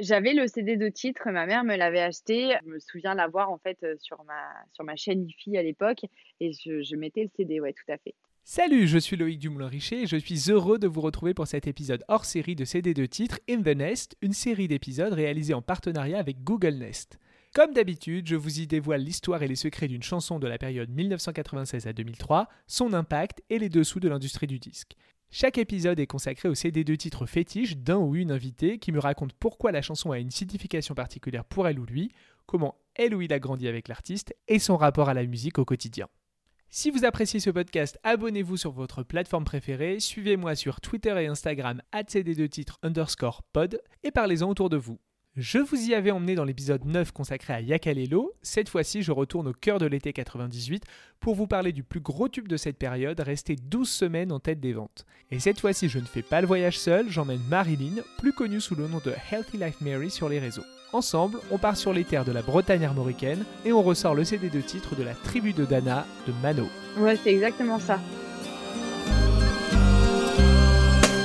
J'avais le CD de titre, ma mère me l'avait acheté. Je me souviens l'avoir en fait sur ma, sur ma chaîne IFI à l'époque et je, mettais le CD, ouais, tout à fait. Salut, je suis Loïc Dumoulin-Richer et je suis heureux de vous retrouver pour cet épisode hors série de CD de titre In the Nest, une série d'épisodes réalisée en partenariat avec Google Nest. Comme d'habitude, je vous y dévoile l'histoire et les secrets d'une chanson de la période 1996 à 2003, son impact et les dessous de l'industrie du disque. Chaque épisode est consacré au CD de titre fétiche d'un ou une invitée qui me raconte pourquoi la chanson a une signification particulière pour elle ou lui, comment elle ou il a grandi avec l'artiste et son rapport à la musique au quotidien. Si vous appréciez ce podcast, abonnez-vous sur votre plateforme préférée, suivez-moi sur Twitter et Instagram cd2titre underscore pod et parlez-en autour de vous. Je vous y avais emmené dans l'épisode 9 consacré à Yakalelo. Cette fois-ci, je retourne au cœur de l'été 98 pour vous parler du plus gros tube de cette période, resté 12 semaines en tête des ventes. Et cette fois-ci, je ne fais pas le voyage seul, j'emmène Marilyn, plus connue sous le nom de Healthy Life Mary sur les réseaux. Ensemble, on part sur les terres de la Bretagne armoricaine et on ressort le CD de titre de la tribu de Dana de Mano. Ouais, c'est exactement ça.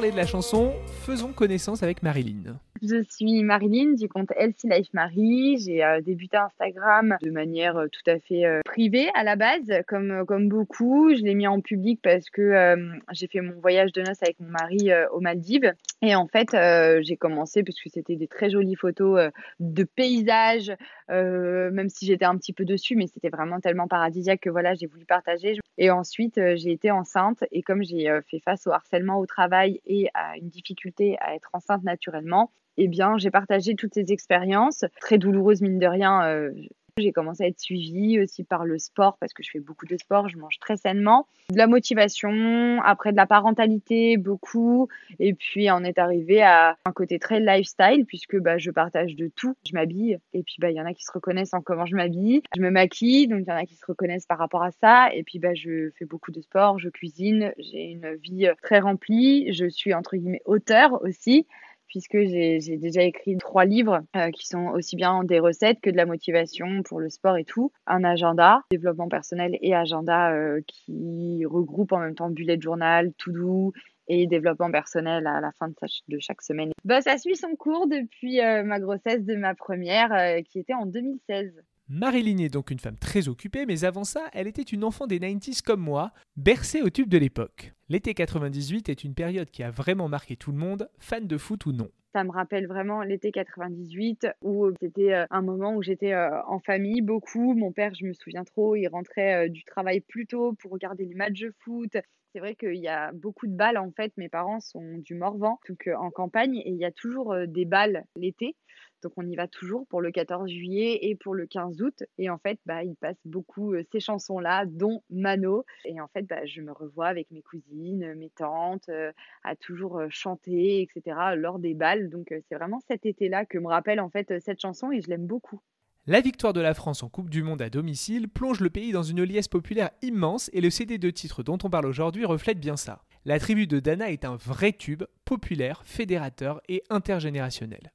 De la chanson, faisons connaissance avec Marilyn. Je suis Marilyn du compte Elsie Life Marie. J'ai euh, débuté Instagram de manière euh, tout à fait euh, privée à la base, comme, comme beaucoup. Je l'ai mis en public parce que j'ai fait mon voyage de noces avec mon mari aux Maldives. Et en fait, j'ai commencé parce que c'était des très jolies photos de paysages, même si j'étais un petit peu dessus, mais c'était vraiment tellement paradisiaque que voilà, j'ai voulu partager. Et ensuite, j'ai été enceinte et comme j'ai fait face au harcèlement au travail et à une difficulté à être enceinte naturellement, eh bien, j'ai partagé toutes ces expériences, très douloureuses mine de rien. Euh, j'ai commencé à être suivie aussi par le sport parce que je fais beaucoup de sport, je mange très sainement. De la motivation, après de la parentalité, beaucoup. Et puis on est arrivé à un côté très lifestyle puisque bah, je partage de tout. Je m'habille et puis bah, il y en a qui se reconnaissent en comment je m'habille. Je me maquille, donc il y en a qui se reconnaissent par rapport à ça. Et puis bah, je fais beaucoup de sport, je cuisine, j'ai une vie très remplie. Je suis entre guillemets auteur aussi puisque j'ai déjà écrit trois livres euh, qui sont aussi bien des recettes que de la motivation pour le sport et tout. Un agenda, développement personnel et agenda euh, qui regroupe en même temps bullet journal, tout doux et développement personnel à la fin de, chaque semaine. Bah, ça suit son cours depuis euh, ma grossesse de ma première qui était en 2016. Marilyn est donc une femme très occupée, mais avant ça, elle était une enfant des 90s comme moi, bercée au tube de l'époque. L'été 98 est une période qui a vraiment marqué tout le monde, fan de foot ou non. Ça me rappelle vraiment l'été 98 où c'était euh, un moment où j'étais euh, en famille beaucoup. Mon père, je me souviens trop, il rentrait euh, du travail plus tôt pour regarder les matchs de foot. C'est vrai qu'il y a beaucoup de balles en fait. Mes parents sont du Morvan, donc en campagne, et il y a toujours des balles l'été. Donc on y va toujours pour le 14 juillet et pour le 15 août. Et en fait, bah, il passe beaucoup euh, ces chansons-là, dont Mano. Et en fait, bah, je me revois avec mes cousines, mes tantes, euh, à toujours euh, chanter, etc. lors des balles. Donc c'est vraiment cet été-là que me rappelle en fait cette chanson et je l'aime beaucoup. La victoire de la France en Coupe du Monde à domicile plonge le pays dans une liesse populaire immense et le CD de titre dont on parle aujourd'hui reflète bien ça. La tribu de Dana est un vrai tube, populaire, fédérateur et intergénérationnel.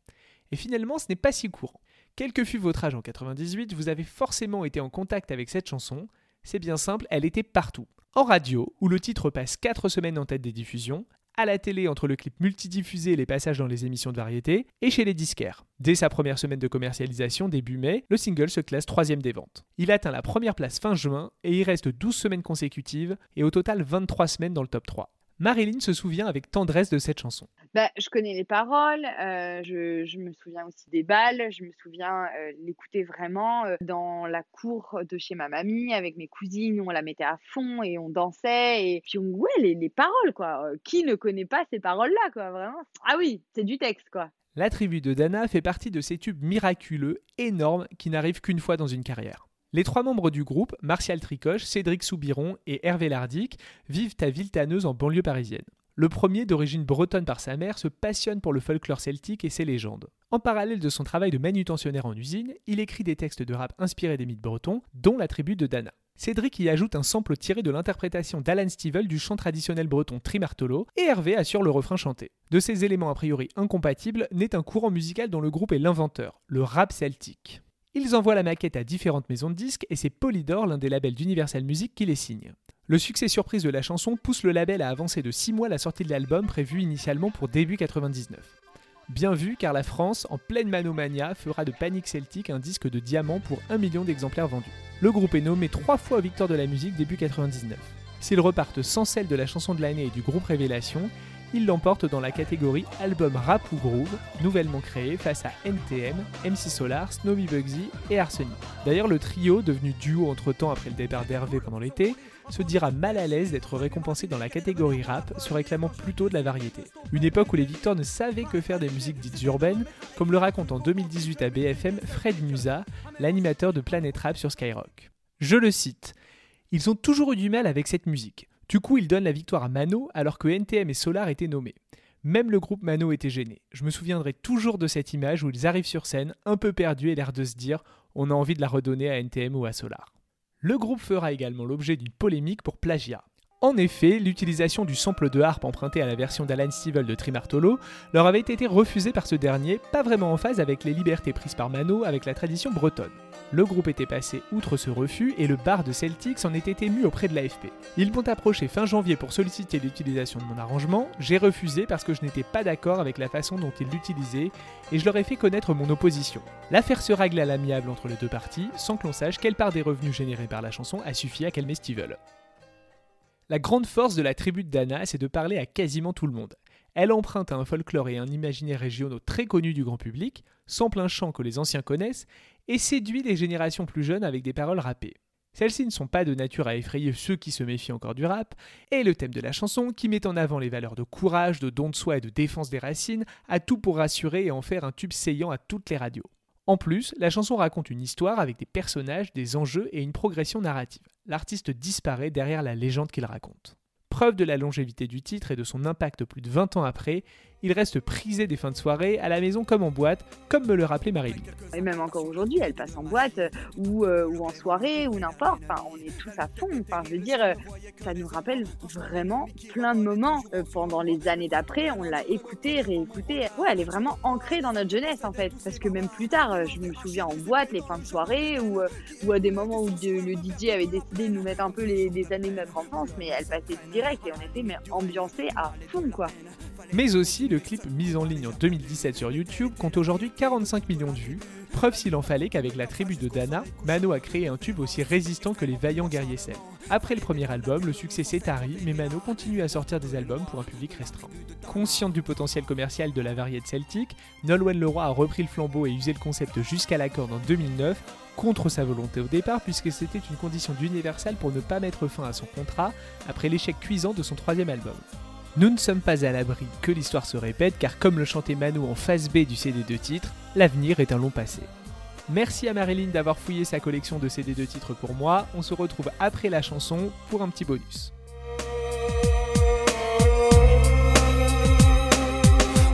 Et finalement, ce n'est pas si courant. Quel que fût votre âge en 98, vous avez forcément été en contact avec cette chanson. C'est bien simple, elle était partout. En radio, où le titre passe 4 semaines en tête des diffusions, à la télé entre le clip multidiffusé et les passages dans les émissions de variété, et chez les disquaires. Dès sa première semaine de commercialisation, début mai, le single se classe troisième des ventes. Il atteint la première place fin juin et y reste 12 semaines consécutives et au total 23 semaines dans le top 3. Marilyn se souvient avec tendresse de cette chanson. Bah, je connais les paroles, euh, je, me souviens aussi des balles, je me souviens euh, l'écouter vraiment euh, dans la cour de chez ma mamie avec mes cousines, on la mettait à fond et on dansait et puis on, ouais les, les paroles quoi. Qui ne connaît pas ces paroles là quoi vraiment Ah oui, c'est du texte quoi. La tribu de Dana fait partie de ces tubes miraculeux, énormes, qui n'arrivent qu'une fois dans une carrière. Les trois membres du groupe, Martial Tricoche, Cédric Soubiron et Hervé Lardic, vivent à Villetanneuse en banlieue parisienne. Le premier, d'origine bretonne par sa mère, se passionne pour le folklore celtique et ses légendes. En parallèle de son travail de manutentionnaire en usine, il écrit des textes de rap inspirés des mythes bretons, dont la tribu de Dana. Cédric y ajoute un sample tiré de l'interprétation d'Alan Stivell du chant traditionnel breton Trimartolo, et Hervé assure le refrain chanté. De ces éléments a priori incompatibles naît un courant musical dont le groupe est l'inventeur, le rap celtique. Ils envoient la maquette à différentes maisons de disques et c'est Polydor, l'un des labels d'Universal Music, qui les signe. Le succès surprise de la chanson pousse le label à avancer de 6 mois la sortie de l'album prévue initialement pour début 99. Bien vu car la France, en pleine manomania, fera de Panic Celtic un disque de diamant pour 1 million d'exemplaires vendus. Le groupe est nommé trois fois victoire de la musique début 99. S'ils repartent sans celle de la chanson de l'année et du groupe Révélation, il l'emporte dans la catégorie album rap ou groove, nouvellement créé face à NTM, MC Solar, Snowy Bugsy et Arsenic. D'ailleurs, le trio, devenu duo entre-temps après le départ d'Hervé pendant l'été, se dira mal à l'aise d'être récompensé dans la catégorie rap, se réclamant plutôt de la variété. Une époque où les victoires ne savaient que faire des musiques dites urbaines, comme le raconte en 2018 à BFM Fred Musa, l'animateur de Planet Rap sur Skyrock. Je le cite Ils ont toujours eu du mal avec cette musique. Du coup, il donne la victoire à Mano alors que NTM et Solar étaient nommés. Même le groupe Mano était gêné. Je me souviendrai toujours de cette image où ils arrivent sur scène, un peu perdus et l'air de se dire on a envie de la redonner à NTM ou à Solar. Le groupe fera également l'objet d'une polémique pour plagiat. En effet, l'utilisation du sample de harpe emprunté à la version d'Alan Stivell de Trimartolo leur avait été refusée par ce dernier, pas vraiment en phase avec les libertés prises par Mano avec la tradition bretonne. Le groupe était passé outre ce refus et le bar de Celtics en était ému auprès de l'AFP. Ils m'ont approché fin janvier pour solliciter l'utilisation de mon arrangement, j'ai refusé parce que je n'étais pas d'accord avec la façon dont ils l'utilisaient et je leur ai fait connaître mon opposition. L'affaire se règle à l'amiable entre les deux parties sans que l'on sache quelle part des revenus générés par la chanson a suffi à calmer Stevel. La grande force de la tribu de Dana, c'est de parler à quasiment tout le monde. Elle emprunte un folklore et un imaginaire régionaux très connus du grand public, sans plein chant que les anciens connaissent, et séduit les générations plus jeunes avec des paroles rappées. Celles-ci ne sont pas de nature à effrayer ceux qui se méfient encore du rap, et le thème de la chanson, qui met en avant les valeurs de courage, de don de soi et de défense des racines, a tout pour rassurer et en faire un tube saillant à toutes les radios. En plus, la chanson raconte une histoire avec des personnages, des enjeux et une progression narrative. L'artiste disparaît derrière la légende qu'il raconte. Preuve de la longévité du titre et de son impact plus de 20 ans après, il reste prisé des fins de soirée, à la maison comme en boîte, comme me le rappelait Marilyn. Et même encore aujourd'hui, elle passe en boîte euh, ou, euh, ou en soirée ou n'importe. Enfin, on est tous à fond. Enfin, je veux dire, euh, ça nous rappelle vraiment plein de moments. pendant les années d'après, on l'a écouté, réécouté. Ouais, elle est vraiment ancrée dans notre jeunesse en fait. Parce que même plus tard, je me souviens en boîte, les fins de soirée ou, à des moments où le DJ avait décidé de nous mettre un peu les, années de notre enfance, mais elle passait direct et on était mais ambiancés à fond quoi. Mais aussi le clip mis en ligne en 2017 sur YouTube compte aujourd'hui 45 millions de vues, preuve s'il en fallait qu'avec la tribu de Dana, Mano a créé un tube aussi résistant que les vaillants guerriers celtes. Après le premier album, le succès s'est tari, mais Mano continue à sortir des albums pour un public restreint. Consciente du potentiel commercial de la variété celtique, Nolwenn Leroy a repris le flambeau et usé le concept jusqu'à la corde en 2009, contre sa volonté au départ, puisque c'était une condition d'Universal pour ne pas mettre fin à son contrat après l'échec cuisant de son troisième album. Nous ne sommes pas à l'abri que l'histoire se répète, car comme le chantait Manu en phase B du CD de titres, l'avenir est un long passé. Merci à Marilyn d'avoir fouillé sa collection de CD de titres pour moi. On se retrouve après la chanson pour un petit bonus.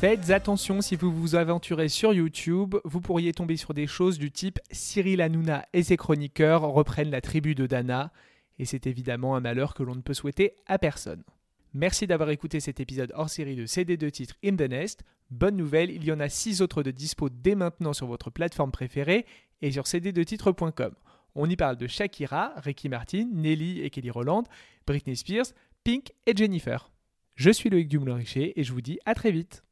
Faites attention si vous vous aventurez sur YouTube, vous pourriez tomber sur des choses du type Cyril Hanouna et ses chroniqueurs reprennent la tribu de Dana, et c'est évidemment un malheur que l'on ne peut souhaiter à personne. Merci d'avoir écouté cet épisode hors série de CD2 titres In the Nest. Bonne nouvelle, il y en a 6 autres de dispo dès maintenant sur votre plateforme préférée et sur cd2titres.com. On y parle de Shakira, Ricky Martin, Nelly et Kelly Roland, Britney Spears, Pink et Jennifer. Je suis Loïc Dumoulin-Richer et je vous dis à très vite.